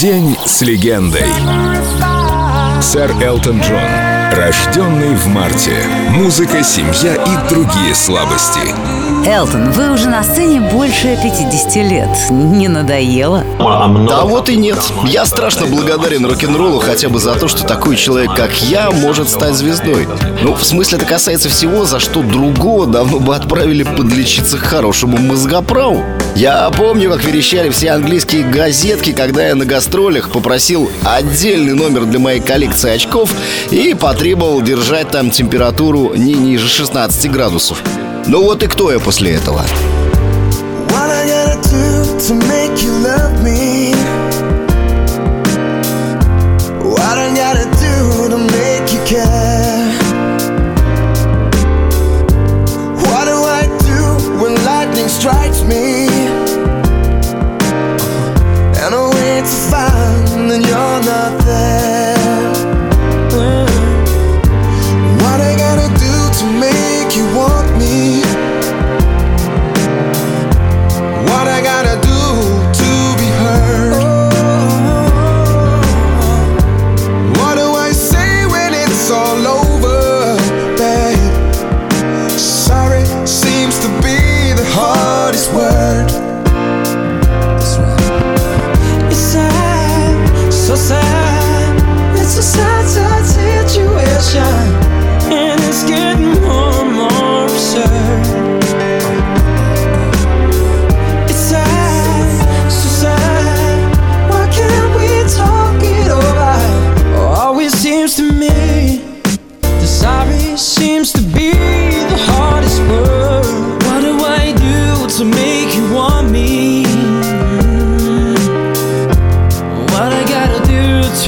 День с легендой. Сэр Элтон Джон. Рожденный в марте. Музыка, семья и другие слабости. Элтон, вы уже на сцене больше 50 лет. Не надоело? Да вот и нет. Я страшно благодарен рок-н-роллу хотя бы за то, что такой человек, как я, может стать звездой. Ну, в смысле, это касается всего, за что другого давно бы отправили подлечиться к хорошему мозгоправу. Я помню, как верещали все английские газетки, когда я на гастролях попросил отдельный номер для моей коллекции очков и потребовал держать там температуру не ниже 16 градусов. Ну вот и кто я после этого? What I gotta do to make you love me?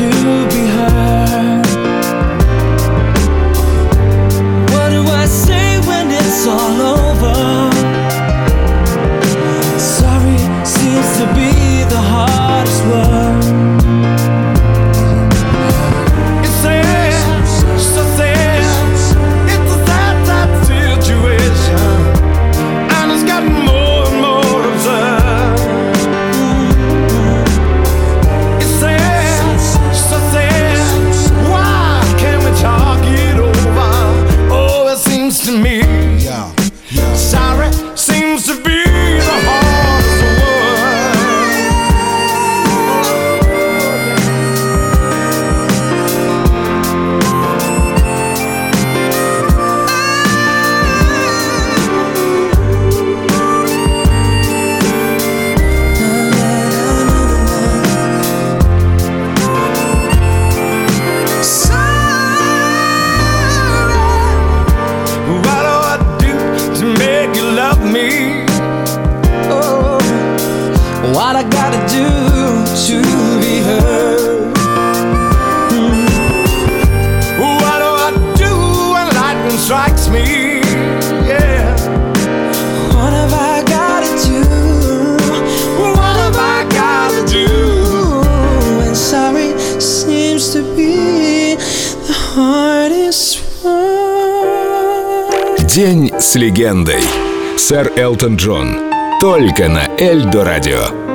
to Yeah. yeah. Sorry seems to be День с легендой. Сэр Элтон Джон. Только на Эльдо радио.